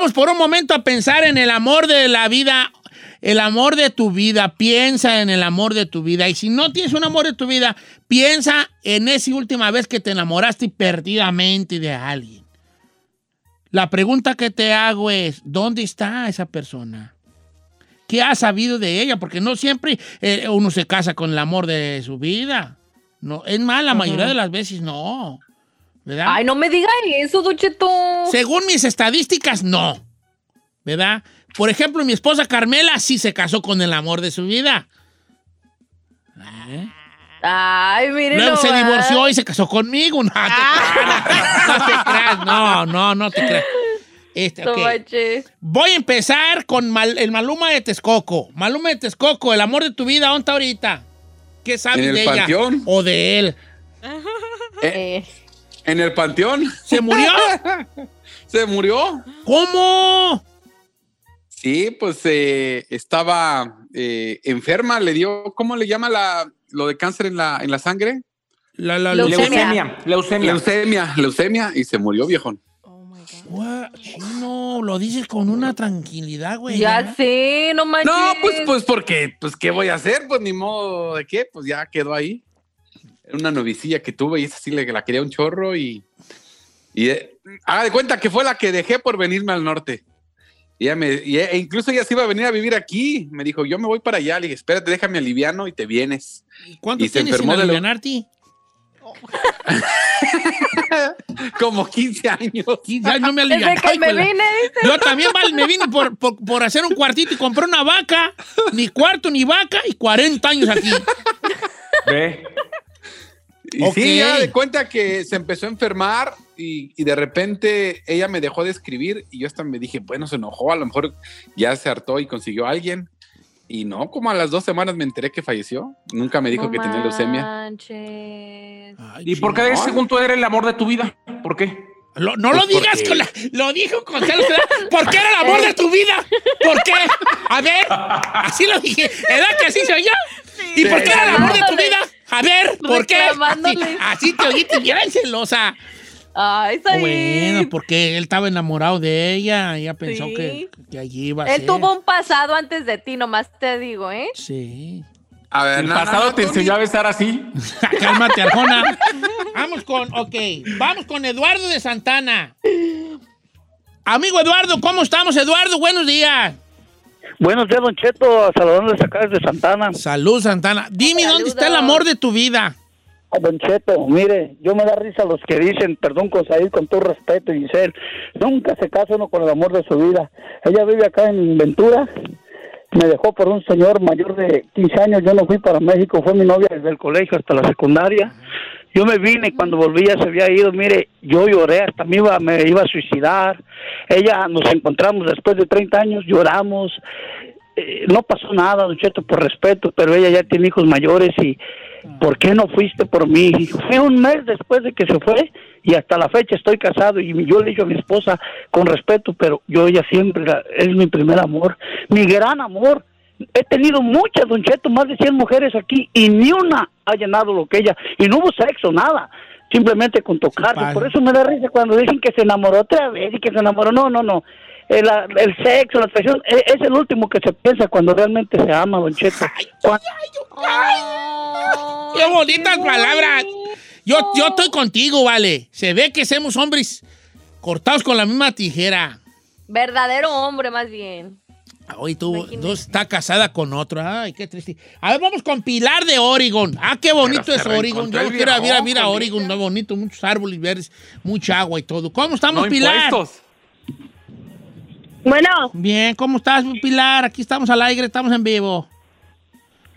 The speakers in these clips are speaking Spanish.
Vamos por un momento a pensar en el amor de la vida, el amor de tu vida. Piensa en el amor de tu vida. Y si no tienes un amor de tu vida, piensa en esa última vez que te enamoraste perdidamente de alguien. La pregunta que te hago es, ¿dónde está esa persona? ¿Qué has sabido de ella? Porque no siempre eh, uno se casa con el amor de su vida. No, es más, la mayoría de las veces no. ¿Verdad? Ay, no me diga eso, Don Cheto. Según mis estadísticas, no. ¿Verdad? Por ejemplo, mi esposa Carmela sí se casó con el amor de su vida. ¿Eh? Ay, miren. Luego se divorció y se casó conmigo. No te, creas, no te creas. No, no, no te creas. Este, ok. Tomache. Voy a empezar con Mal- el Maluma de Texcoco. Maluma de Texcoco, el amor de tu vida, ¿dónde está ahorita? ¿Qué sabes En el de ella? panteón. O de él. Eh, En el panteón. ¿Se murió? Se murió. ¿Cómo? Sí, pues eh, estaba eh, enferma, le dio, ¿cómo le llama la, lo de cáncer en la, en la sangre? La, la, Leucemia. Leucemia. Leucemia. Leucemia, leucemia, y se murió, viejón. Gua- Chino, lo dices con una tranquilidad, güey. ya sé, no manches. No, pues, pues, porque, pues, ¿qué voy a hacer? Pues, ni modo de qué, pues ya quedó ahí. Era una novicilla que tuve y esa sí le, la quería un chorro y, y eh, haga de cuenta que fue la que dejé por venirme al norte. Y ella me, y, e incluso ella se iba a venir a vivir aquí. Me dijo, yo me voy para allá. Le dije, espérate, déjame aliviano y te vienes. ¿Y ¿Cuánto y se tienes enfermó de lo- alivianarte? Como 15 años. 15 años no me Desde alivianaba, que me vine, dice. Yo también vale, me vine por, por, por hacer un cuartito y compré una vaca. Ni cuarto ni vaca y 40 años aquí. Ve. Y Ok. sí, ya de cuenta que se empezó a enfermar y, y de repente ella me dejó de escribir y yo hasta me dije, bueno, se enojó, a lo mejor ya se hartó y consiguió a alguien. Y no, como a las dos semanas me enteré que falleció. Nunca me dijo No que tenía leucemia. Ay, ¿Y por qué según tú eres el amor de tu vida? ¿Por qué? Lo- no lo Pues digas porque- con la, lo dijo con celos. ¿verdad? ¿Por qué era el amor de tu vida? ¿Por qué? A ver, así lo dije. ¿Edad que así soy yo? ¿Y por qué era el amor de tu vida? A ver, ¿por qué? Así, así te oíste bien celosa. Ay, está Bueno, porque él estaba enamorado de ella. Ella pensó Sí. que, que allí iba a Él ser. tuvo un pasado antes de ti, nomás te digo, ¿eh? Sí. A ver, El pasado te enseñó a besar así. Cálmate, Arjona. Vamos con, ok, vamos con Eduardo de Santana. Amigo Eduardo, ¿cómo estamos, Eduardo? Buenos días. Buenos días, Don Cheto, saludándoles acá desde Santana. Salud, Santana. Dime, ¿dónde está el amor de tu vida? Ah, Don Cheto, mire, yo me da risa los que dicen, perdón con Said, con todo respeto, Giselle, nunca se casa uno con el amor de su vida. Ella vive acá en Ventura, me dejó por un señor mayor de 15 años, yo no fui para México, fue mi novia desde el colegio hasta la secundaria. Yo me vine y cuando volví ya se había ido, mire, yo lloré, hasta me iba, me iba a suicidar. Ella, nos encontramos después de 30 años, lloramos. Eh, no pasó nada, Don Cheto, por respeto, pero ella ya tiene hijos mayores y ¿por qué no fuiste por mí? Fue un mes después de que se fue y hasta la fecha estoy casado y yo le digo a mi esposa con respeto, pero yo ella siempre la- es mi primer amor, mi gran amor. He tenido muchas, Don Cheto, más de 100 mujeres aquí y ni una ha llenado lo que ella, y no hubo sexo, nada, simplemente con tocarse. padre. Por eso me da risa cuando dicen que se enamoró otra vez y que se enamoró. No, no, no. El, el sexo, la atracción, e- es el último que se piensa cuando realmente se ama, Don Cheto. Cuando- ¡Qué bonitas palabras! Yo, yo estoy contigo, vale. Se ve que somos hombres cortados con la misma tijera. Verdadero hombre, más bien. Hoy tú Imagínate. tú está casada con otro. Ay, qué triste. A ver, vamos con Pilar de Oregon. Ah, qué bonito es Oregon. Yo quiero ir a con Oregon, no bonito, muchos árboles verdes, mucha agua y todo. ¿Cómo estamos, No Pilar? impuestos. Bueno, Bien, ¿cómo estás, Pilar? Aquí estamos al aire, estamos en vivo.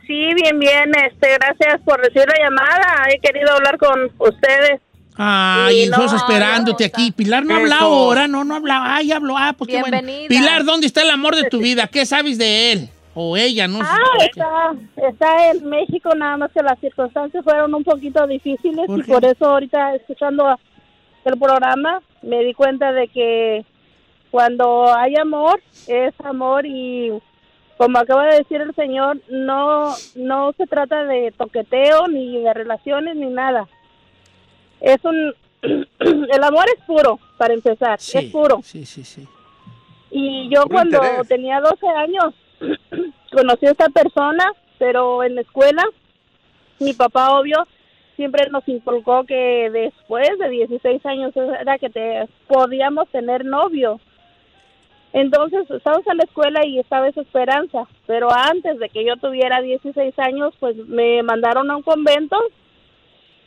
sí, bien, bien. Este, gracias por recibir la llamada. He querido hablar con ustedes. Ay, Sí, nosotros no, esperándote aquí. Pilar no habla Eso. ahora, no, no habla. Ay, habló. Ah, pues qué bueno. Pilar, ¿dónde está el amor de tu vida? ¿Qué sabes de él? O ella, no Ah, sé. está, está en México, nada más que las circunstancias fueron un poquito difíciles ¿Por y por eso ahorita escuchando el programa me di cuenta de que cuando hay amor, es amor y como acaba de decir el señor, no, no se trata de toqueteo ni de relaciones ni nada. Es un, el amor es puro, para empezar, Sí, es puro. Sí, sí, sí. Y yo Puro cuando interés. tenía 12 años conocí a esta persona, pero en la escuela mi papá, obvio, siempre nos inculcó que después de 16 años era que te podíamos tener novio. Entonces, estábamos en la escuela y estaba esa esperanza, pero antes de que yo tuviera 16 años, pues me mandaron a un convento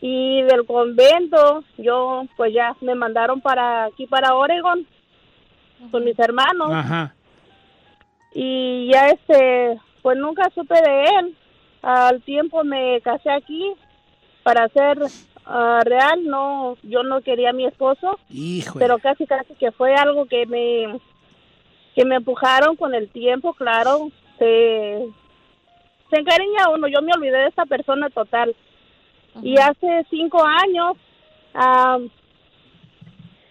y del convento yo pues ya me mandaron para aquí para Oregon con mis hermanos. Ajá. y ya este pues nunca supe de él. Al tiempo me casé aquí para ser ah, real no yo no quería a mi esposo Hijo. pero casi casi que fue algo que me que me empujaron con el tiempo claro se se encariña uno. Yo me olvidé de esta persona total y hace cinco años ah,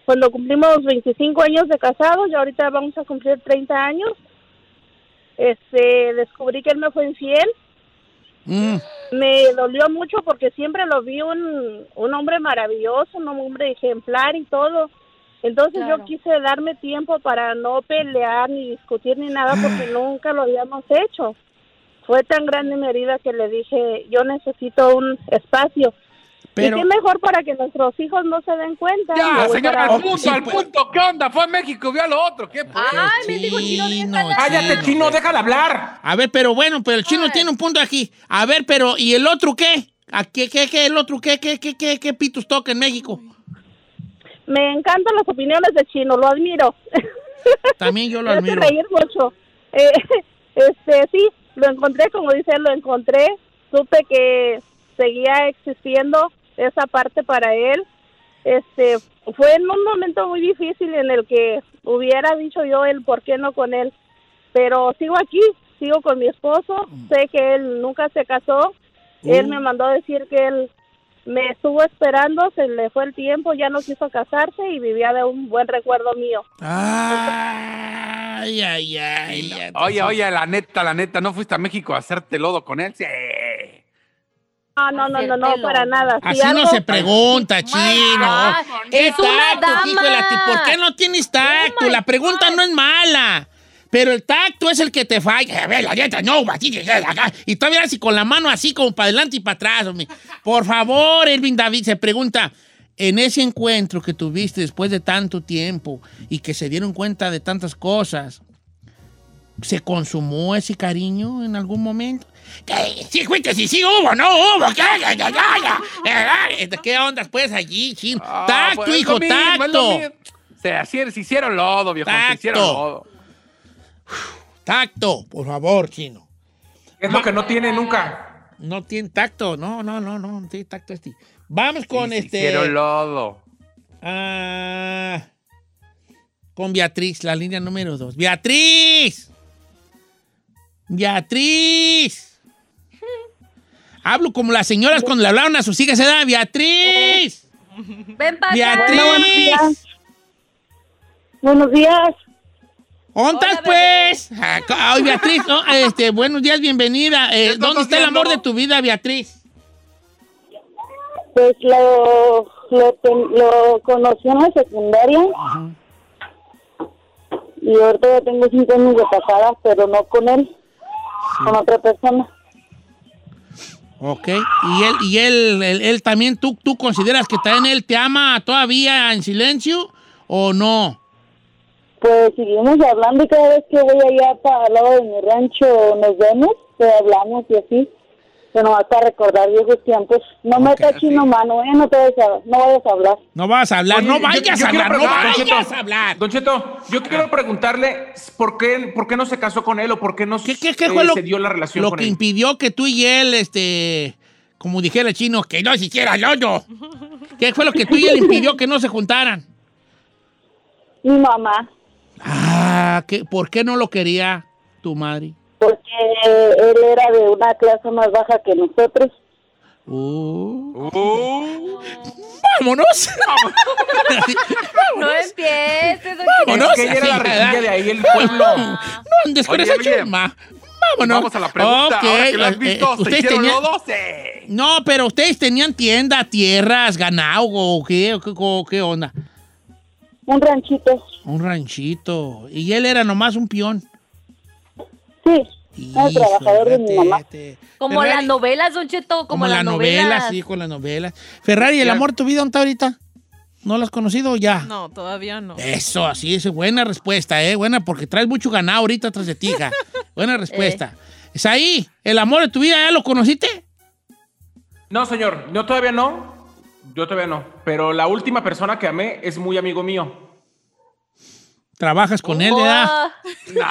cuando cumplimos 25 años de casados y ahorita vamos a cumplir 30 años este descubrí que él me fue infiel Mm. me dolió mucho porque siempre lo vi un, un hombre maravilloso, un hombre ejemplar y todo. Entonces Claro. yo quise darme tiempo para no pelear ni discutir ni nada porque nunca lo habíamos hecho. Fue tan grande mi herida que le dije, yo necesito un espacio. Pero- y qué mejor para que nuestros hijos no se den cuenta. Ya, señora, al punto, Sí, al pues. punto. ¿Qué onda? Fue a México, vio a lo otro. ¿Qué pues? Ay, me dijo chino. Cállate, chino, déjala hablar. A ver, pero bueno, pero el chino Ay. tiene un punto aquí. A ver, pero ¿y el otro qué? ¿A qué, qué, qué, el otro qué, qué, qué, qué, qué pitos toca en México? Me encantan las opiniones de Chino, lo admiro. También yo lo Me hace admiro. reír mucho. Eh, este, sí, lo encontré, como dice él, lo encontré. Supe que seguía existiendo esa parte para él. Este, fue en un momento muy difícil en el que hubiera dicho yo el por qué no con él. Pero sigo aquí, sigo con mi esposo. Sé que él nunca se casó. Él Uh. me mandó a decir que él me estuvo esperando, se le fue el tiempo, ya no quiso casarse y vivía de un buen recuerdo mío. Ay, ay, ay. ya te Oye, oye, la neta, la neta, ¿no fuiste a México a hacerte lodo con él? Sí. Ah, no, no, no, no, Hacértelo. para nada. Si Así no se pregunta, chino. Ah, ¿Qué es una tacto, hijo de la. ¿Por qué no tienes tacto? la pregunta God. no es mala. Pero el tacto es el que te falla. A ver, la no. Y todavía así con la mano así como para adelante y para atrás. hombre. Por favor, Elvin David se pregunta, en ese encuentro que tuviste después de tanto tiempo y que se dieron cuenta de tantas cosas, ¿se consumó ese cariño en algún momento? ¿Qué? Sí, fuiste, sí, sí hubo, no hubo. ¿Qué, Ya, ya, ya, ya. Eh, ¿Qué ondas pues allí, chin? Ah, tacto, pues, es hijo, mismo, tacto. Se, se hicieron lodo, viejo. Se Tacto. hicieron lodo. Tacto, por favor, chino. Es lo que no tiene nunca. No tiene tacto, no, no, no, no, no tiene tacto este. Vamos con Sí, este. hicieron lodo. ah, con Beatriz, la línea número dos. ¡Beatriz! ¡Beatriz! Hablo como las señoras cuando le hablaron a sus hijas, ¿se da? ¡Beatriz! Ven para ¡Beatriz! Buenos días. ¿Ontas, Hola, pues? Ah, Ay, Beatriz, no, este, buenos días, bienvenida. Eh, ¿Qué estás ¿Dónde está el amor de tu vida, Beatriz? Pues lo, lo, lo conocí en la secundaria. Y ahorita ya tengo cinco años de casada, pero no con él, con otra persona. Ok. ¿Y él, y él, él, él también, tú, tú consideras que también él te ama todavía en silencio o no? Pues seguimos hablando y cada vez que voy allá para el lado de mi rancho nos vemos, pues hablamos y así. Pero no para recordar viejos tiempos. No me está chino mano, ¿eh? No, te vayas a, no vayas a hablar. No vas a hablar, Oye, no vayas yo a hablar, no Don vayas Cheto, a hablar. Don Cheto, yo quiero preguntarle por qué, por qué no se casó con él o por qué no ¿Qué, qué, qué eh, fue lo, se dio la relación lo con que él. impidió que tú y él, este, como dijera el chino, que no se hiciera lodo? ¿Qué fue lo que tú y él impidió que no se juntaran? Mi mamá, Ah, ¿qué, ¿por qué no lo quería tu madre? Porque él era de una clase más baja que nosotros. Uh, Uh, ¡Vámonos! No empieces, Vámonos. Es que ella era la de ahí, el pueblo. No andes con esa chusma. Vámonos. Vamos a la pregunta. Ok, Ahora que lo has eh, visto, eh, ¿se ustedes hicieron tenían- lodo? Sí. No, pero ustedes tenían tienda, tierras, ganado o qué, o qué, o qué onda. Un ranchito. Un ranchito. Y él era nomás un peón. Sí, era trabajador de mi mamá. te- Como Ferrari, las novelas, Don Cheto, como, Como las las novelas, novelas. sí, con las novelas. Ferrari, ¿el Ya. amor de tu vida dónde está ahorita? ¿No lo has conocido ya? No, todavía no. Eso, así es, buena respuesta, ¿eh? Buena, porque traes mucho ganado ahorita tras de ti, hija. Buena respuesta. Es ahí, el amor de tu vida, ¿ya lo conociste? No, señor, yo todavía no. Yo todavía no. Pero la última persona que amé es muy amigo mío. Trabajas con él, Oh, ¿verdad?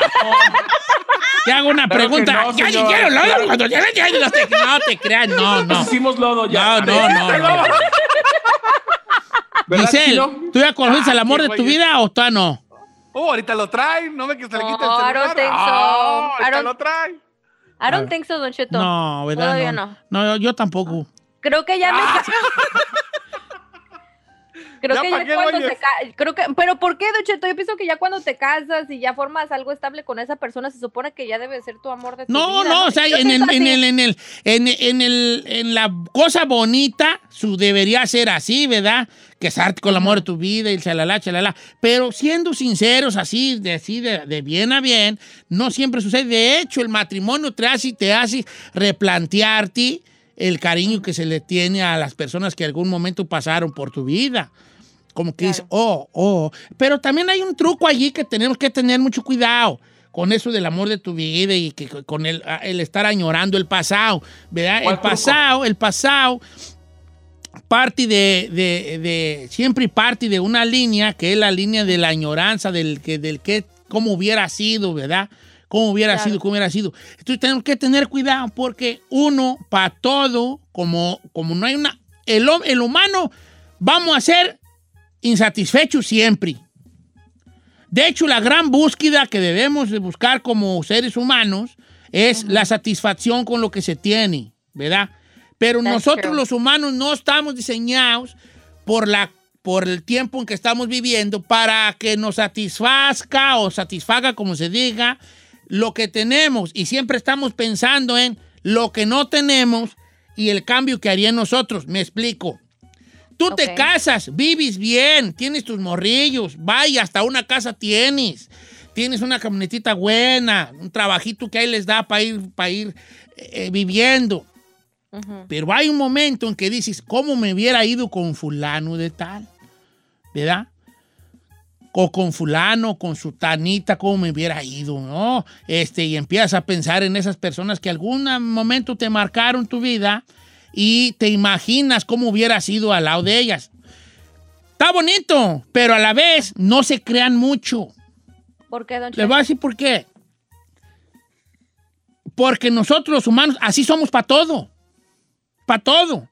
Te hago una Claro pregunta. no, ya dijeron, Claro. cuando ya- ya- no te, no te creas, no, no. Hicimos lodo ya. No, no, no, no. ¿Verdad, Giselle? ¿tú ya conociste el Ah, amor de tu vida o tú no? Oh, ahorita lo trae, no ve que se le quita el I celular. don't think so. Ah, ahorita I don't- lo trae. I don't think so, Don Cheto. No, ¿verdad? Todavía no. no. No, yo, yo tampoco. Creo que ya me... Creo Ya que ya cuando ca- creo que pero ¿por qué, Don Cheto? Yo pienso que ya cuando te casas y ya formas algo estable con esa persona se supone que ya debe ser tu amor de tu No, vida. no, o sea, en el, en el, en el, en, en el, en la cosa bonita, su debería ser así, ¿verdad? Casarte con el amor de tu vida y chalala, chalala. Pero siendo sinceros, así, de, así de, de bien a bien, no siempre sucede. De hecho, el matrimonio te hace, te hace replantearte el cariño que se le tiene a las personas que algún momento pasaron por tu vida. Como que dices, oh, oh. Pero también hay un truco allí que tenemos que tener mucho cuidado con eso del amor de tu vida y que con el, el estar añorando el pasado, ¿verdad? ¿Cuál El truco? pasado, el pasado parte de, de- de- siempre parte de una línea que es la línea de la añoranza, del que, del que, cómo hubiera sido, ¿verdad? Cómo hubiera Claro. sido, cómo hubiera sido. Entonces tenemos que tener cuidado porque uno, para todo, como, como no hay una... El, el humano, vamos a ser insatisfechos siempre. De hecho, la gran búsqueda que debemos de buscar como seres humanos es la satisfacción con lo que se tiene, ¿verdad? Pero That's nosotros true. los humanos no estamos diseñados por, la, por el tiempo en que estamos viviendo para que nos satisfazca o satisfaga, como se diga, lo que tenemos. Y siempre estamos pensando en lo que no tenemos y el cambio que haría en nosotros. Me explico. Tú te casas, vives bien, tienes tus morrillos, vaya, hasta una casa tienes, tienes una camionetita buena, un trabajito que ahí les da para ir, para ir eh, viviendo. Pero hay un momento en que dices, ¿cómo me hubiera ido con fulano de tal? ¿Verdad? O con fulano, con su tanita, ¿cómo me hubiera ido? ¿No? Este, y empiezas a pensar en esas personas que algún momento te marcaron tu vida y te imaginas cómo hubiera sido al lado de ellas. Está bonito, pero a la vez no se crean mucho. ¿Por qué, Don Cheto? voy a decir por qué. Porque nosotros los humanos así somos para todo. Para todo.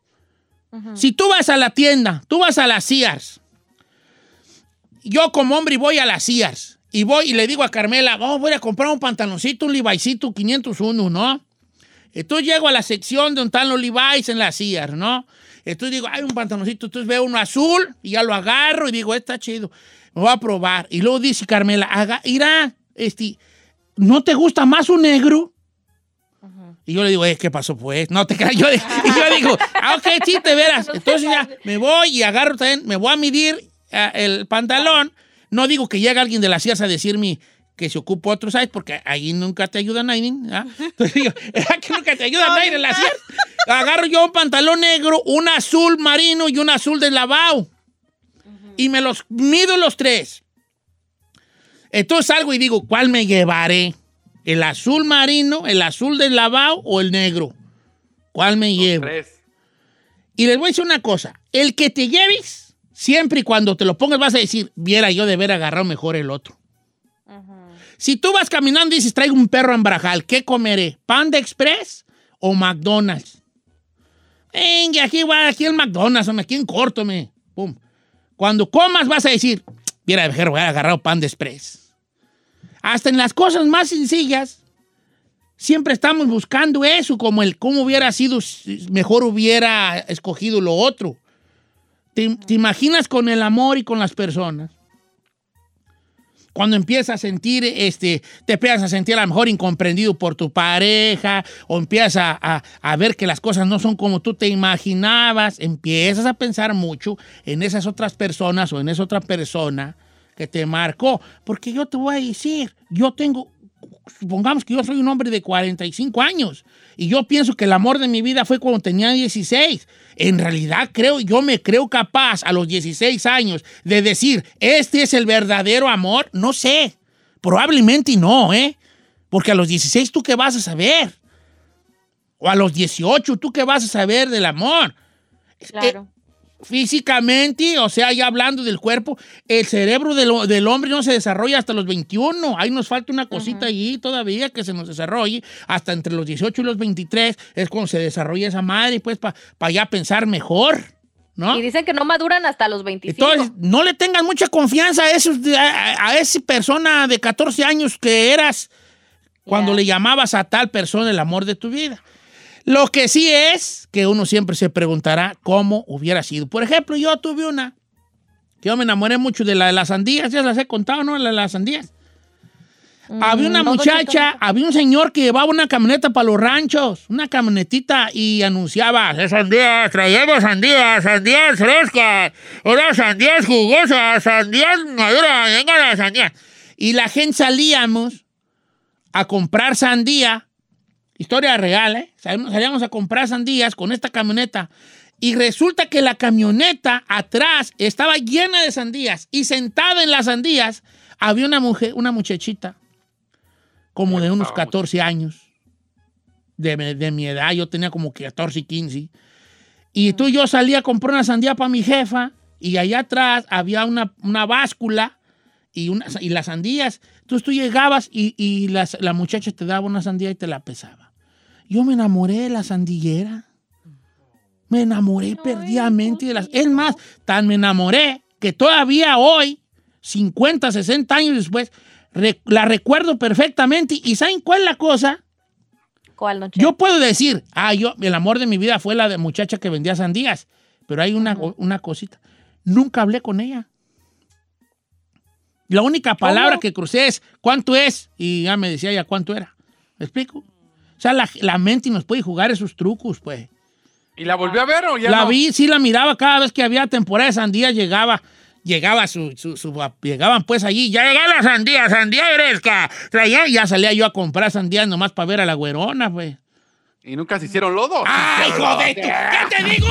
Si tú vas a la tienda, tú vas a las Sears. Yo como hombre voy a las Sears. Y voy y le digo a Carmela, oh, voy a comprar un pantaloncito, un Levi'sito 501, ¿no? Entonces llego a la sección donde están los Levi's en las Sears, ¿no? Entonces digo, hay un pantaloncito, entonces veo uno azul y ya lo agarro y digo, está chido, me voy a probar. Y luego dice Carmela, haga, irá, este, ¿no te gusta más un negro? Y yo le digo, eh, ¿qué pasó pues? No te creas. Yo, y yo digo, ah, ok, sí, te verás. Entonces ya me voy y agarro también, me voy a medir eh, el pantalón. No digo que llegue alguien de la CIAS a decirme que se ocupa otro size, porque ahí nunca te ayuda nadie. ¿ah? Entonces digo, que nunca te ayuda nadie en la. Agarro yo un pantalón negro, un azul marino y un azul de lavado. Y me los mido los tres. Entonces salgo y digo, ¿cuál me llevaré? ¿El azul marino, el azul del lavado o el negro? ¿Cuál me llevo? Tres. Y les voy a decir una cosa. El que te lleves, siempre y cuando te lo pongas vas a decir, viera yo de haber agarrado mejor el otro. Si tú vas caminando y dices, traigo un perro en Brajal, ¿qué comeré? ¿Panda Express o McDonald's? Venga, aquí va, aquí el McDonald's, hombre, aquí en corto, me. Pum. Cuando comas vas a decir, viera de haber agarrado Panda Express. Hasta en las cosas más sencillas, siempre estamos buscando eso, como el cómo hubiera sido, si mejor hubiera escogido lo otro. ¿Te, te imaginas con el amor y con las personas? Cuando empiezas a sentir, este, te empiezas a sentir a lo mejor incomprendido por tu pareja, o empiezas a, a- a ver que las cosas no son como tú te imaginabas, empiezas a pensar mucho en esas otras personas o en esa otra persona que te marcó. Porque yo te voy a decir, yo tengo, supongamos que yo soy un hombre de 45 años y yo pienso que el amor de mi vida fue cuando tenía 16. En realidad creo, yo me creo capaz a los 16 años de decir, este es el verdadero amor. No sé, probablemente no, ¿eh? Porque a los 16 tú qué vas a saber. O a los 18 tú qué vas a saber del amor. Claro. Físicamente, o sea, ya hablando del cuerpo, el cerebro del, del hombre no se desarrolla hasta los 21. Ahí nos falta una cosita allí todavía que se nos desarrolle. Hasta entre los 18 y los 23 es cuando se desarrolla esa madre, pues, para ya pensar mejor, ¿no? Y dicen que no maduran hasta los 25. Entonces, no le tengan mucha confianza a, esos, a, a esa persona de 14 años que eras cuando le llamabas a tal persona el amor de tu vida. Lo que sí es que uno siempre se preguntará cómo hubiera sido. Por ejemplo, yo tuve una que yo me enamoré mucho de la de las sandías, ya las he contado, ¿no? La de las sandías. había una Mm, no, muchacha, había un señor que llevaba una camioneta para los ranchos, una camionetita y anunciaba, "Eh, sandías, traemos sandías, sandías frescas, unas sandías jugosas, sandías maduras, venga las sandías. Y la gente salíamos a comprar sandía, historia real, ¿eh? Salíamos, a comprar sandías con esta camioneta. Y resulta que la camioneta atrás estaba llena de sandías y sentada en las sandías había una mujer, una muchachita, como de unos 14 años, de, mi- de mi edad, yo tenía como 14 y 15. Y tú y yo salía a comprar una sandía para mi jefa y allá atrás había una, una báscula y, una, y las sandías. Entonces tú llegabas y, y las- la muchacha te daba una sandía y te la pesaba. Yo me enamoré de la sandillera. Me enamoré perdidamente de las... Es más, tan me enamoré que todavía hoy, 50, 60 años después, re- la recuerdo perfectamente. ¿Y saben cuál es la cosa? ¿Cuál noche? Yo puedo decir, ah, yo, el amor de mi vida fue la de muchacha que vendía sandías. Pero hay una, una cosita. Nunca hablé con ella. La única palabra que crucé es, ¿cuánto es? Y ya me decía ella cuánto era. ¿Me explico? O sea, la, la mente nos puede jugar esos trucos, pues. ¿Y la volvió a ver o ya la no? vi, sí la miraba cada vez que había temporada de sandías, llegaba, llegaba su, su- su- llegaban pues allí, ya llegó la sandía, sandía fresca, traía, ya salía yo a comprar sandías nomás para ver a la güerona, pues. ¿Y nunca se hicieron lodo? ¡Ay, joder! ¿Qué te digo?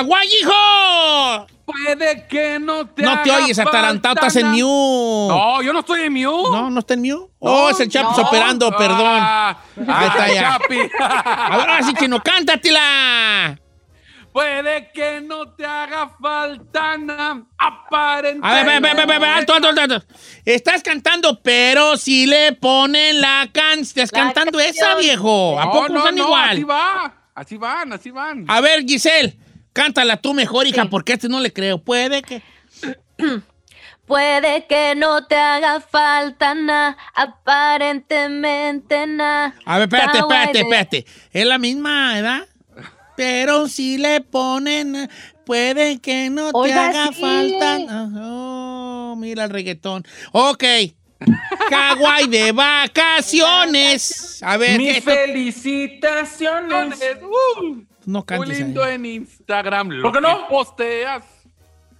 Hawái, hijo! Puede que no te No te haga oyes, atarantado, estás en mute. No, yo no estoy en mute. No, no está en mute. Oh, es el Chapis no. operando, perdón. Ah, Ahí está ah, ya. Chapi. Ahora sí, Chino, cántatela. Puede que no te haga falta nada, aparentemente. A ver, ve, ve, ve, alto, alto, alto, alto. Estás cantando, pero si le ponen la canción. Estás La cantando canción. esa, viejo. ¿A No, poco no, no, igual? Así va, así van, así van. A ver, Giselle, cántala tú mejor, hija, Sí. porque a este no le creo. Puede que. Puede que no te haga falta nada, aparentemente nada. A ver, espérate, espérate, espérate. Es la misma edad. Pero si le ponen, puede que no te haga sí. falta. Oh, mira el reggaetón. Ok. Hawái de vacaciones. A ver, ¿qué Mis esto? felicitaciones. Uh, No muy cantes lindo ahí. en Instagram. Lo ¿Por qué no? posteas.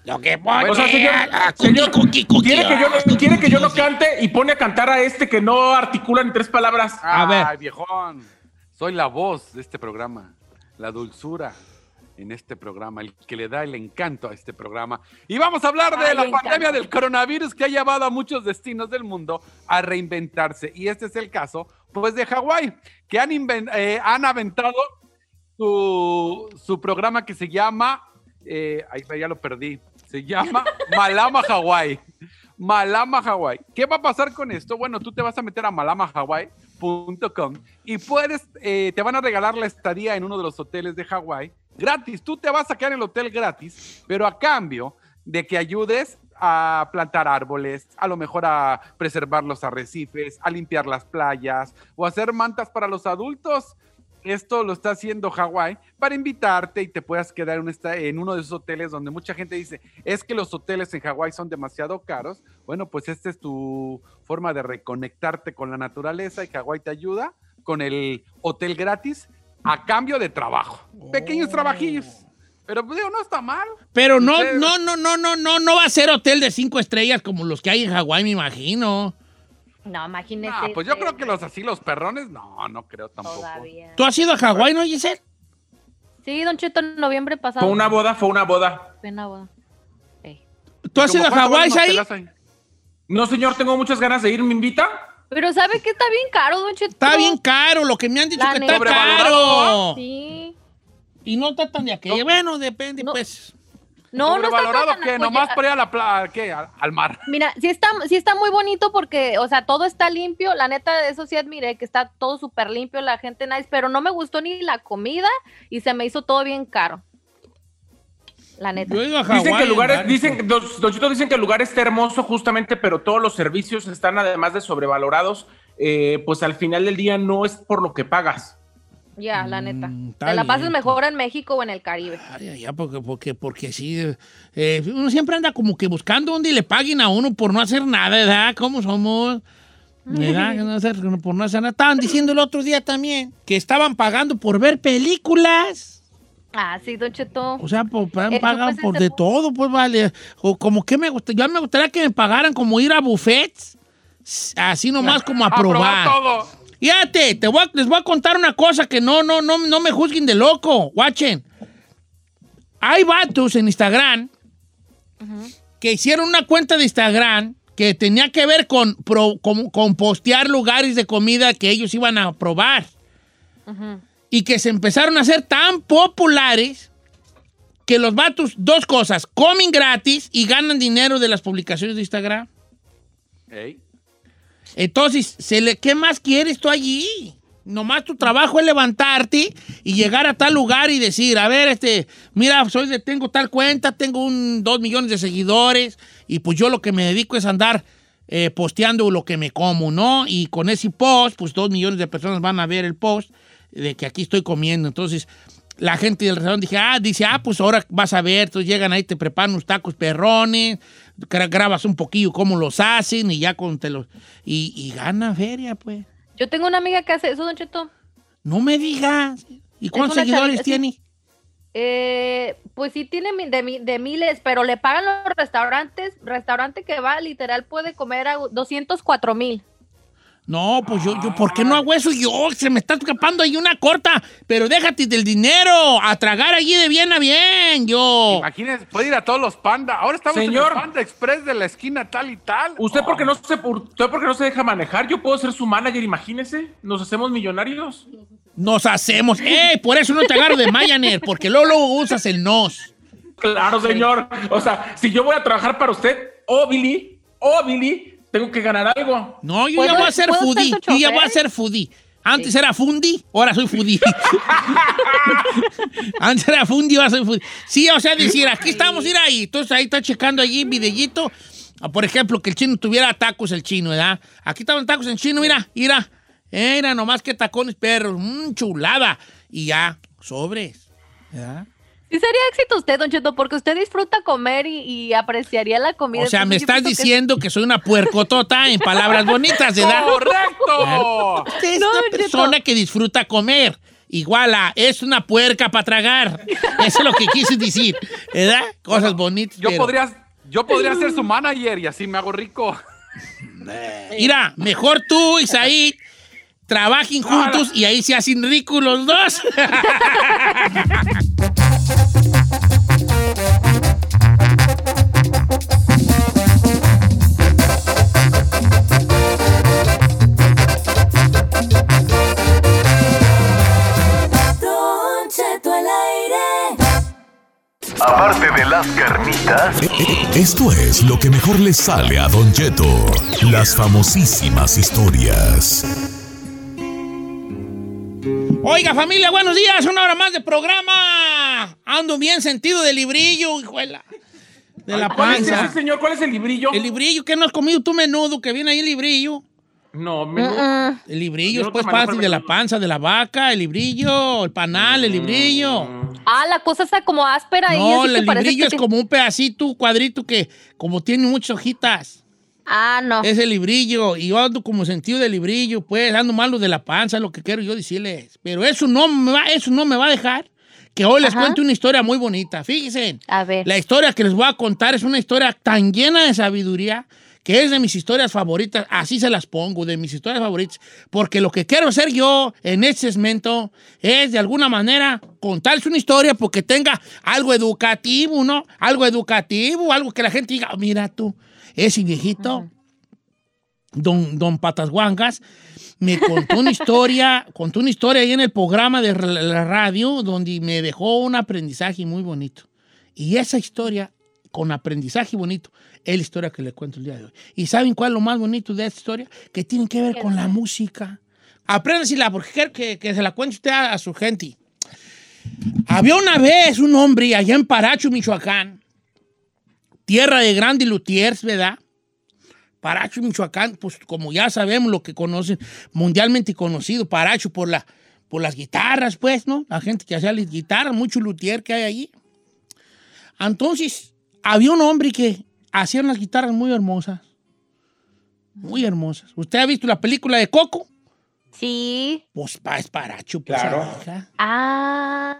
Lo que pone. O sea, señor, señor, cookie, cookie, quiere que, yo, no- quiere que yo no cante y pone a cantar a este que no articula ni tres palabras. A ver. Ay, viejón. Soy la voz de este programa. La dulzura en este programa, el que le da el encanto a este programa. Y vamos a hablar de Ay, la pandemia del coronavirus que ha llevado a muchos destinos del mundo a reinventarse. Y este es el caso, pues, de Hawái, que han, eh, han aventado su, su programa que se llama, eh, ahí ya lo perdí, se llama Malama Hawái. Malama Hawái. ¿Qué va a pasar con esto? Bueno, tú te vas a meter a malamahawái.com y puedes, eh, te van a regalar la estadía en uno de los hoteles de Hawái gratis. Tú te vas a quedar en el hotel gratis, pero a cambio de que ayudes a plantar árboles, a lo mejor a preservar los arrecifes, a limpiar las playas o hacer mantas para los adultos. Esto lo está haciendo Hawái para invitarte y te puedas quedar en, esta- en uno de esos hoteles donde mucha gente dice, es que los hoteles en Hawái son demasiado caros. Bueno, pues esta es tu forma de reconectarte con la naturaleza y Hawái te ayuda con el hotel gratis a cambio de trabajo. Pequeños trabajillos. Pero pues, digo, no está mal. Pero no, Ustedes- no, no, no, no, no, no va a ser hotel de cinco estrellas como los que hay en Hawái, me imagino. No, imagínese. Ah, pues yo usted, creo que los así, los perrones, no, no creo tampoco. Todavía. ¿Tú has ido a Hawái, no, Giselle? Sí, Don Cheto, en noviembre pasado. Fue una boda, fue una boda. Fue una boda. Ey. ¿Tú has ¿Cómo ido a Hawái, ahí? No, señor, tengo muchas ganas de ir. ¿Me invita? Pero ¿sabe que está bien caro, Don Cheto? Está bien caro, lo que me han dicho La que está caro. Sí. Y no está tan de aquello. Bueno, depende, No. pues. No, no está ¿Sobrevalorado tan qué? apoya- Nomás por ir a la pla- ¿qué? Al, al mar. Mira, sí está, sí está muy bonito porque, o sea, todo está limpio. La neta, eso sí admiré, que está todo súper limpio, la gente nice, pero no me gustó ni la comida y se me hizo todo bien caro. La neta. Yo he ido a Hawái. Dicen que dicen que el lugar está hermoso justamente, pero todos los servicios están además de sobrevalorados. eh, pues al final del día no es por lo que pagas. Ya, la neta. Mm, está Te la pasas pues. mejor en México o en el Caribe. Ay, ay, porque, porque, porque sí. eh, uno siempre anda como que buscando donde le paguen a uno por no hacer nada, ¿verdad? ¿Cómo somos? ¿Verdad? No hacer- por no hacer nada. Estaban diciendo el otro día también que estaban pagando por ver películas. Ah, sí, Don Cheto. O sea, por, pa- Eso, pagan pues, por de todo, pues vale. O como que me gustaría, yo me gustaría que me pagaran como ir a buffets, así nomás como a A probar probar. todo. Fíjate, te voy a- les voy a contar una cosa que no, no, no, no me juzguen de loco. Watchen. Hay vatos en Instagram que hicieron una cuenta de Instagram que tenía que ver con, pro- con, con postear lugares de comida que ellos iban a probar. Ujú. Y que se empezaron a hacer tan populares que los vatos, dos cosas, comen gratis y ganan dinero de las publicaciones de Instagram. Ey. Entonces, ¿qué más quieres tú allí? Nomás tu trabajo es levantarte y llegar a tal lugar y decir, a ver, este, mira, soy de, tengo tal cuenta, tengo un, dos millones de seguidores y pues yo lo que me dedico es andar eh, posteando lo que me como, ¿no? Y con ese post, pues dos millones de personas van a ver el post de que aquí estoy comiendo. Entonces, la gente del restaurante dije, ah, dice, ah, pues ahora vas a ver, entonces llegan ahí, te preparan unos tacos perrones, grabas un poquillo cómo los hacen y ya con te los... Y, y gana feria, pues. Yo tengo una amiga que hace eso, Don Cheto. No me digas. ¿Y cuántos seguidores chavita, sí. tiene? Eh, pues sí tiene de, de miles, pero le pagan los restaurantes. Restaurante que va, literal, puede comer a 204 mil. No, pues yo, yo, ¿por qué no hago eso yo? Se me está escapando ahí una corta, pero déjate del dinero, a tragar allí de bien a bien, yo. Imagínense, puede ir a todos los panda. Ahora estamos Señor. en el Panda Express de la esquina tal y tal. ¿Usted por qué no se, usted por qué no se deja manejar? Yo puedo ser su manager, imagínese. Nos hacemos millonarios. Nos hacemos. ¡Ey! Por eso no te agarro de Mayaner, porque luego, luego usas el nos. Claro, señor. O sea, si yo voy a trabajar para usted, oh Billy, oh Billy, tengo que ganar algo. No, yo ya ¿Puedo- voy a ser foodie. Yo ya voy a ser foodie. Antes era fundi, ahora soy foodie. Antes era fundi, ahora soy foodie. Sí, o sea, decir, aquí estamos, ir ahí. Entonces ahí está checando allí videíto. Ah, Por ejemplo, que el chino tuviera tacos el chino, ¿verdad? Aquí estaban tacos en chino, mira, mira. Mira, nomás que tacones perros. Mmm, chulada. Y ya, sobres. ¿verdad? Sí sería éxito usted, Don Cheto, porque usted disfruta comer y, y apreciaría la comida. O sea, me estás que- diciendo que soy una puercota en palabras bonitas, ¿verdad? ¡Correcto! Usted es No, una Cheto. persona que disfruta comer. Igual a, es una puerca para tragar. Eso es lo que quise decir. ¿Verdad? Cosas bonitas. Yo pero- podría, yo podría ser su manager y así me hago rico. Mira, mejor tú, Isaí, trabajen juntos y ahí se hacen ricos los dos. Don Cheto al aire. Aparte de las carnitas, esto es lo que mejor le sale a Don Cheto. Las famosísimas historias. Oiga, familia, buenos días. Una hora más de programa. Ando bien sentido de librillo, hijuela. De la ¿Cuál es ese, panza. señor? ¿Cuál es el librillo? El librillo, ¿qué no has comido tú menudo? Que viene ahí el librillo. No, me... Mm-mm. El librillo Yo pues no parte de la menudo. panza de la vaca, el librillo, el panal, el librillo. Ah, la cosa está como áspera ahí. No, así que el parece librillo que es como un pedacito, un cuadrito que como tiene muchas hojitas. Ah, no. Es el librillo. Y yo ando como sentido de librillo, pues ando malo de la panza, lo que quiero yo decirles. Pero eso no me va, eso no me va a dejar que hoy les Ajá. cuente una historia muy bonita. Fíjense. A ver. La historia que les voy a contar es una historia tan llena de sabiduría que es de mis historias favoritas, así se las pongo, de mis historias favoritas, porque lo que quiero hacer yo en este segmento es de alguna manera contarles una historia porque tenga algo educativo, ¿no? Algo educativo, algo que la gente diga, "Oh, mira tú, ese viejito, don, don Patas Guangas, me contó una historia, contó una historia ahí en el programa de la radio donde me dejó un aprendizaje muy bonito. Y esa historia, con aprendizaje bonito, es la historia que le cuento el día de hoy. ¿Y saben cuál es lo más bonito de esta historia? Que tiene que ver con la música. Apréndasela, porque quiero que, que se la cuente usted a, a su gente. Había una vez un hombre allá en Paracho, Michoacán, tierra de grandes luthiers, ¿verdad? Paracho, Michoacán, pues como ya sabemos lo que conocen, mundialmente conocido, Paracho por, la, por las guitarras, pues, ¿no? La gente que hacía las guitarras, mucho luthier que hay allí. Entonces, había un hombre que hacía unas guitarras muy hermosas. Muy hermosas. ¿Usted ha visto la película de Coco? Sí. Pues pa- es Paracho, pues. Claro. hija. Ah.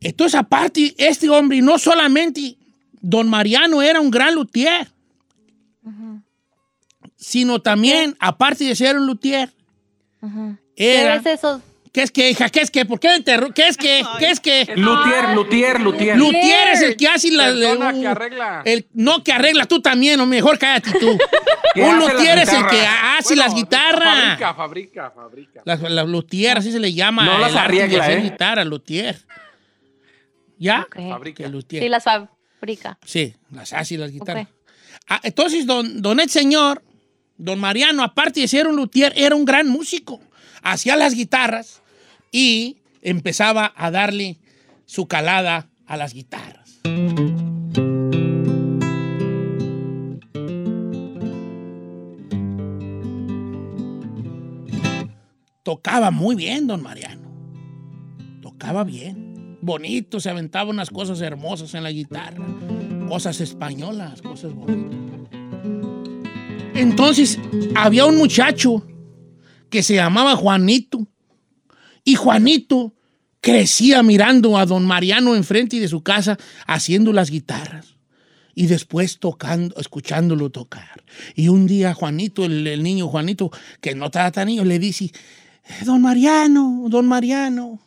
Entonces, aparte, este hombre, no solamente don Mariano era un gran luthier, sino también, aparte de ser un luthier, ¿Qué era... es eso? ¿Qué es que, hija? ¿Qué es que? ¿Por qué me interru- ¿Qué es que? ¿Qué es que? Lutier, Lutier, Lutier. Luthier es el que hace la... Persona que arregla. el- no, que arregla tú también, o mejor cállate tú. Un luthier es el guitarras. que hace Bueno, las guitarras. Fabrica, fabrica, fabrica. Las, las luthier, así se le llama. No las arregla, hacer ¿eh? guitarra, luthier. ¿Ya? Ok. Fabrica. Luthier. Sí, las fabrica. Sí, las hace las guitarras. Ah, entonces, don, don el señor, don Mariano, aparte de ser un luthier, era un gran músico. Hacía las guitarras y empezaba a darle su calada a las guitarras. Tocaba muy bien, don Mariano. Tocaba bien. Bonito, se aventaba unas cosas hermosas en la guitarra. Cosas españolas, cosas bonitas. Entonces, había un muchacho que se llamaba Juanito. Y Juanito crecía mirando a don Mariano enfrente de su casa haciendo las guitarras. Y después tocando, escuchándolo tocar. Y un día Juanito, el, niño Juanito, que no estaba tan niño, le dice, don Mariano, don Mariano,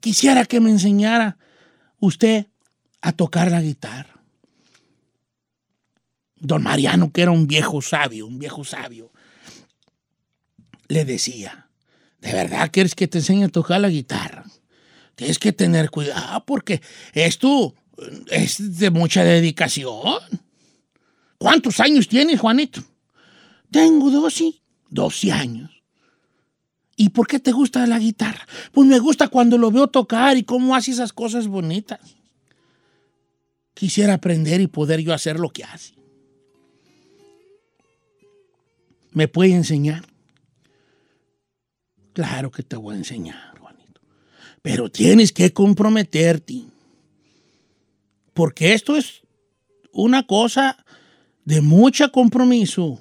quisiera que me enseñara usted a tocar la guitarra. Don Mariano, que era un viejo sabio, un viejo sabio, le decía, ¿de verdad quieres que te enseñe a tocar la guitarra? Tienes que tener cuidado porque esto eh, es de mucha dedicación. ¿Cuántos años tienes, Juanito? Tengo 12, 12 años. ¿Y por qué te gusta la guitarra? Pues me gusta cuando lo veo tocar y cómo hace esas cosas bonitas. Quisiera aprender y poder yo hacer lo que hace. ¿Me puede enseñar? Claro que te voy a enseñar, Juanito. Pero tienes que comprometerte. Porque esto es una cosa de mucho compromiso.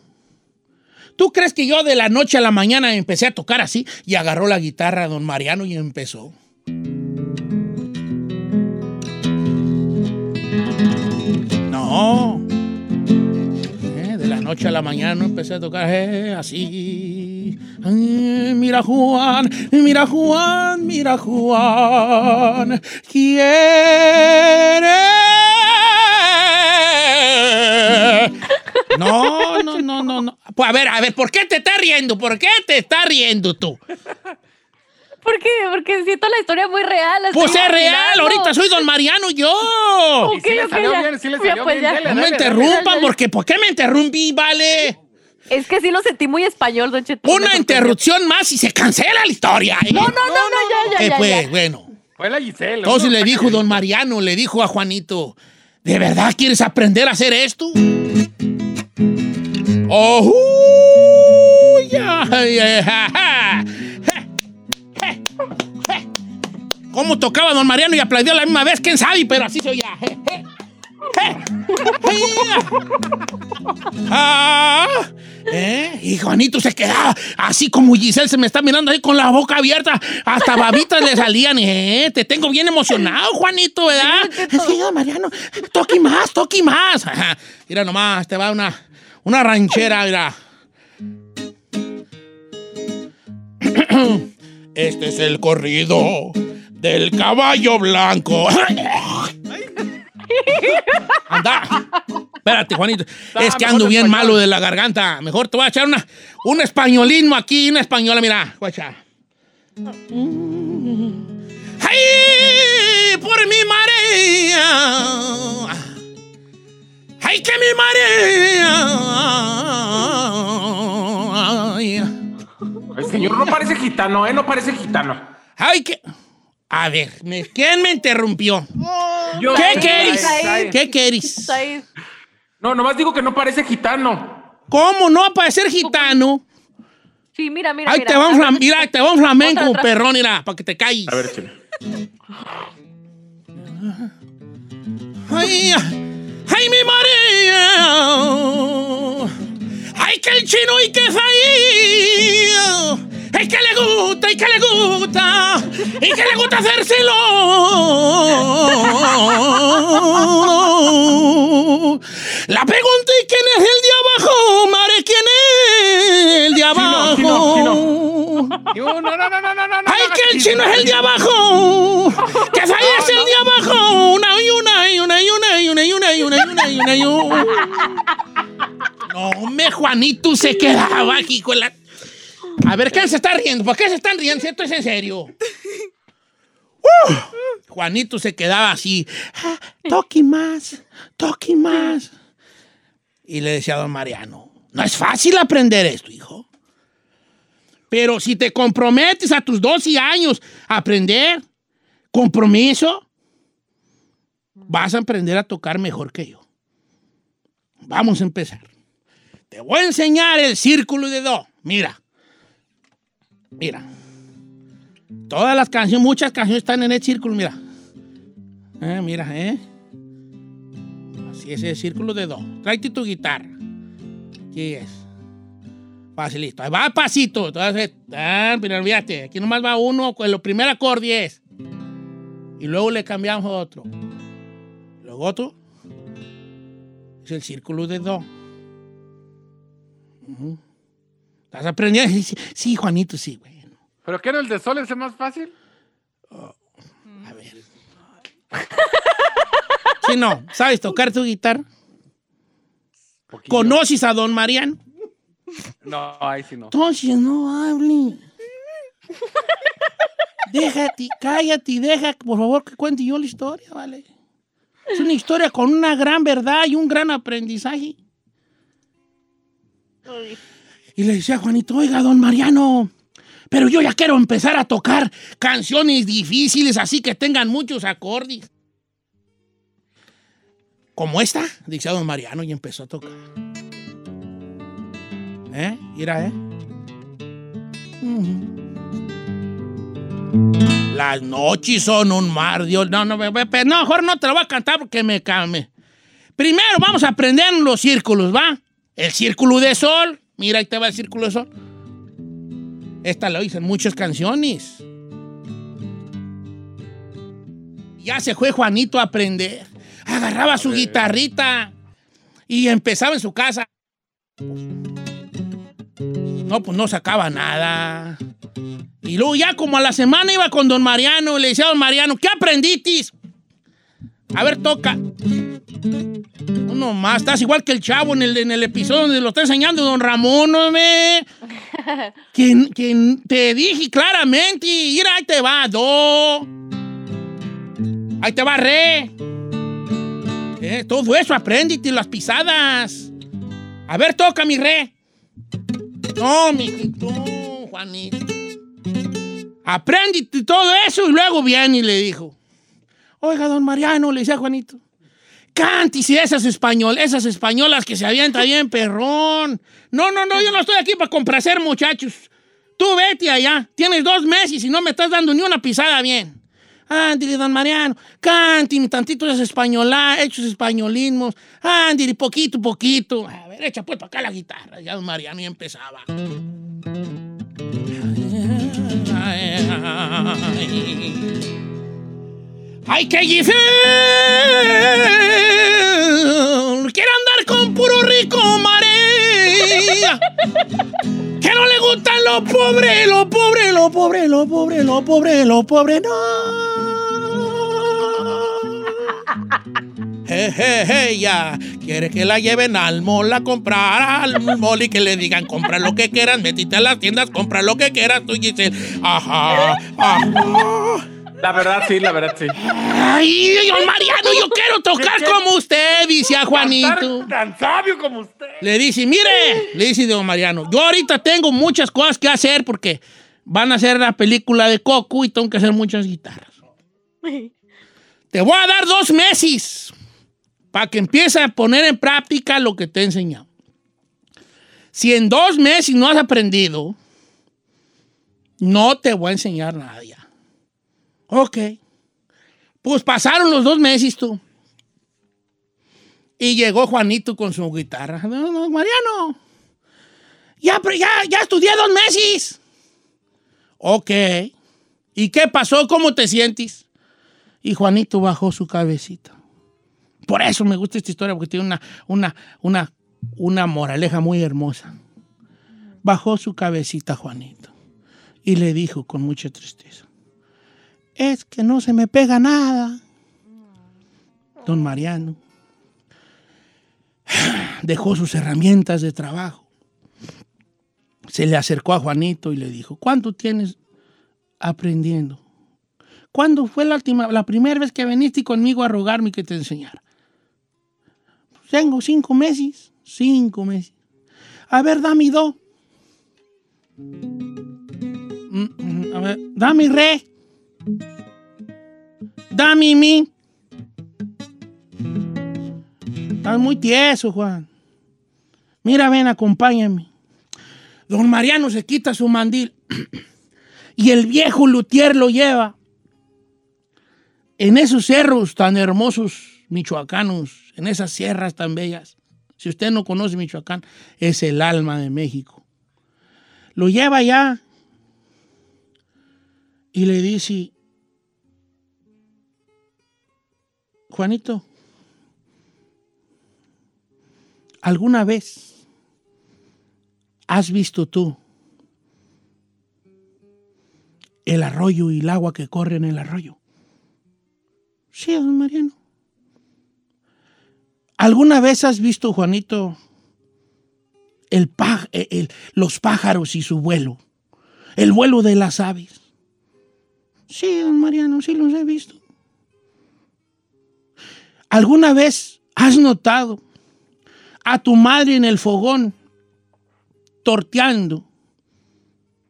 ¿Tú crees que yo de la noche a la mañana empecé a tocar así y agarró la guitarra don Mariano y empezó? No. Eh, noche a la mañana empecé a tocar eh, así. Ay, mira Juan, mira Juan, mira Juan. Quiere. No, no, no, no, no. Pues a ver, a ver, ¿por qué te estás riendo? ¿Por qué te estás riendo tú? ¿Por qué? Porque siento la historia muy real. Pues es real, ahorita soy don Mariano yo. Y sí le ok, salió ya. bien, sí le Ya, salió pues, bien. ya. dele, No me dele, dele. interrumpan, porque ¿por qué me interrumpí, vale? Es que sí lo sentí muy español, Don Cheto. Una Me interrupción más y se cancela la historia. ¿eh? No, no, no, no, ya, ya, ¿Qué ya, fue? ya. Bueno. Fue la Giselle. Entonces le dijo don Mariano, le dijo a Juanito, ¿de verdad quieres aprender a hacer esto? ¡Oh! uy, ay, ay, ja, ja. ¿Cómo tocaba don Mariano y aplaudió a la misma vez? ¿Quién sabe? Pero así se oía. Ah, ¿eh? Y Juanito se quedaba así como Giselle se me está mirando ahí con la boca abierta. Hasta babitas le salían. ¿eh? Te tengo bien emocionado, Juanito, ¿verdad? Sí, don Mariano. Toqui más, toqui más. Mira nomás, te va una, una ranchera, mira. Este es el corrido del caballo blanco. Anda. Espérate, Juanito. Es que ando bien malo de la garganta. Mejor te voy a echar una, un españolismo aquí, una española, mira. Voy a echar. ¡Ay! Por mi María. ¡Ay, que mi María! El señor no parece gitano, ¿eh? No parece gitano. ¡Ay, que! A ver, me- ¿quién me interrumpió? Yo- ¿Qué ay. ¿Qué queréis? Ahí. No, nomás digo que no parece gitano. ¿Cómo no para ser gitano? Sí, mira, mira, Ahí mira. te va un flam- mira, te va un flamenco, perrón, mira, para que te calles. A ver, chile. Ay, ay, mi María. Ay, que el chino y que falla. Es que le gusta, y que le gusta, y que le gusta hacérselo. La pregunta es quién es el de abajo, Mare, quién es el de abajo. chino, No, no, no, no, no, no, no. ¡Ay, que el no, chino es el de abajo! ¡Que falla es el de abajo! Una y una y una y una y una y una y una y una y una y una. No, me Juanito se quedaba aquí con la. A ver, ¿quién se está riendo? ¿Por qué se están riendo? Si Esto es en serio. ¡Uh! Juanito se quedaba así. "Ah, Toque más, toque más. Y le decía a don Mariano, no es fácil aprender esto, hijo. Pero si te comprometes a tus 12 años a aprender, compromiso, vas a aprender a tocar mejor que yo. Vamos a empezar. Te voy a enseñar el círculo de do. Mira. Mira. Todas las canciones, muchas canciones están en el círculo, mira. Eh, mira, ¿eh? Así es el círculo de do. Tráete tu guitarra. Aquí es. Facilito. Ahí va pasito. Entonces, ah, pero olvídate. Aquí nomás va uno con el primer acorde. Y luego le cambiamos a otro. Luego otro. Es el círculo de do. Ujú. ¿Estás aprendiendo? Sí, sí, Juanito, sí, bueno. ¿Pero qué no el de sol es el más fácil? A ver. Sí, no. ¿Sabes tocar tu guitarra? Poquillo. ¿Conoces a don Mariano? No, ahí sí no. Entonces no hable. Déjate, cállate y deja, por favor, que cuente yo la historia, ¿vale? Es una historia con una gran verdad y un gran aprendizaje. Y le decía a Juanito, oiga, don Mariano, pero yo ya quiero empezar a tocar canciones difíciles, así que tengan muchos acordes. Como esta, decía don Mariano, y empezó a tocar. ¿Eh? Mira, ¿eh? Las noches son un mar, Dios. No, no, no, mejor no te lo voy a cantar porque me calme. Primero vamos a aprender los círculos, ¿va? El círculo de sol. Mira, ahí te va el círculo de sol. Esta lo hice en muchas canciones. Ya se fue Juanito a aprender. Agarraba su guitarrita y empezaba en su casa. No, pues no sacaba nada. Y luego ya como a la semana iba con don Mariano y le decía a don Mariano, ¿qué aprenditis? A ver, toca. No más, estás igual que el chavo en el, en el episodio donde lo está enseñando don Ramón, ¿no me? Que, que te dije claramente, mira, ahí te va, do. Ahí te va, re. Eh, todo eso, apréndete las pisadas. A ver, toca mi re. No, mijito, Juanito. Aprende y todo eso y luego viene y le dijo, oiga, don Mariano, le decía a Juanito, cántese esas español, esas españolas que se avientan bien perrón. No, no, no, yo no estoy aquí para complacer muchachos. Tú vete allá, tienes dos meses y no me estás dando ni una pisada bien. Ándale, don Mariano, cánteme tantito esas españolas, hechos españolismos. Ándale, poquito, poquito. A ver, echa pues para acá la guitarra. Ya don Mariano ya empezaba. ¡Ay, qué gifel! Quiero andar con puro rico María. Que no le gustan los pobres, los pobres, los pobres, los pobres, los pobres, los pobres, no. Je, je, je, ya. Quiere que la lleven al mall a comprar al mall y que le digan, compra lo que quieras, metite a las tiendas, compra lo que quieras, tú Giselle. Ajá, ajá. La verdad, sí, la verdad, sí. Ay, don Mariano, yo quiero tocar como usted, dice a Juanito. Tan, sabio como usted. Le dice, mire, le dice don Mariano, yo ahorita tengo muchas cosas que hacer porque van a hacer la película de Coco y tengo que hacer muchas guitarras. Te voy a dar dos meses para que empieces a poner en práctica lo que te he enseñado. Si en dos meses no has aprendido, no te voy a enseñar nada ya. Ok. Pues pasaron los dos meses tú. Y llegó Juanito con su guitarra. No, no, Mariano. Ya, ya, ya estudié dos meses. Ok. ¿Y qué pasó? ¿Cómo te sientes? Y Juanito bajó su cabecita. Por eso me gusta esta historia, porque tiene una, una, una, una moraleja muy hermosa. Bajó su cabecita Juanito y le dijo con mucha tristeza, es que no se me pega nada. Don Mariano dejó sus herramientas de trabajo. Se le acercó a Juanito y le dijo, ¿cuánto tienes aprendiendo? ¿Cuándo fue la, última, la primera vez que viniste conmigo a rogarme que te enseñara? Tengo cinco meses, cinco meses. A ver, dame dos. Mm, mm, A ver, dame re. Dame mi. Estás muy tieso, Juan. Mira, ven, acompáñame. Don Mariano se quita su mandil y el viejo luthier lo lleva en esos cerros tan hermosos michoacanos, en esas sierras tan bellas. Si usted no conoce Michoacán, es el alma de México. Lo lleva allá y le dice, Juanito, ¿alguna vez has visto tú el arroyo y el agua que corre en el arroyo? Sí, don Mariano. ¿Alguna vez has visto, Juanito, el eh, los pájaros y su vuelo? El vuelo de las aves. Sí, don Mariano, sí los he visto. ¿Alguna vez has notado a tu madre en el fogón torteando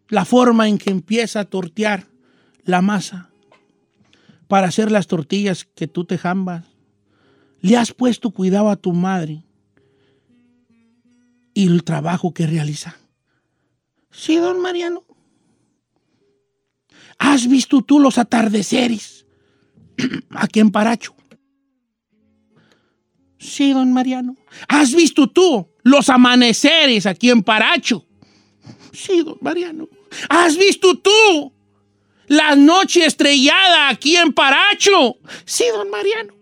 la forma en que empieza a tortear la masa para hacer las tortillas que tú te jambas? ¿Le has puesto cuidado a tu madre y el trabajo que realiza? Sí, don Mariano. ¿Has visto tú los atardeceres aquí en Paracho? Sí, don Mariano. ¿Has visto tú los amaneceres aquí en Paracho? Sí, don Mariano. ¿Has visto tú la noche estrellada aquí en Paracho? Sí, don Mariano.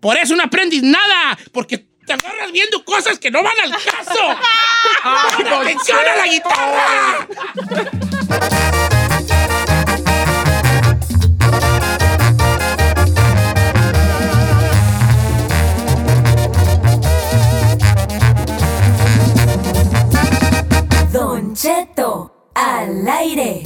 Por eso no aprendes nada, porque te agarras viendo cosas que no van al caso. ¡Pon atención a la guitarra! Don Cheto al aire.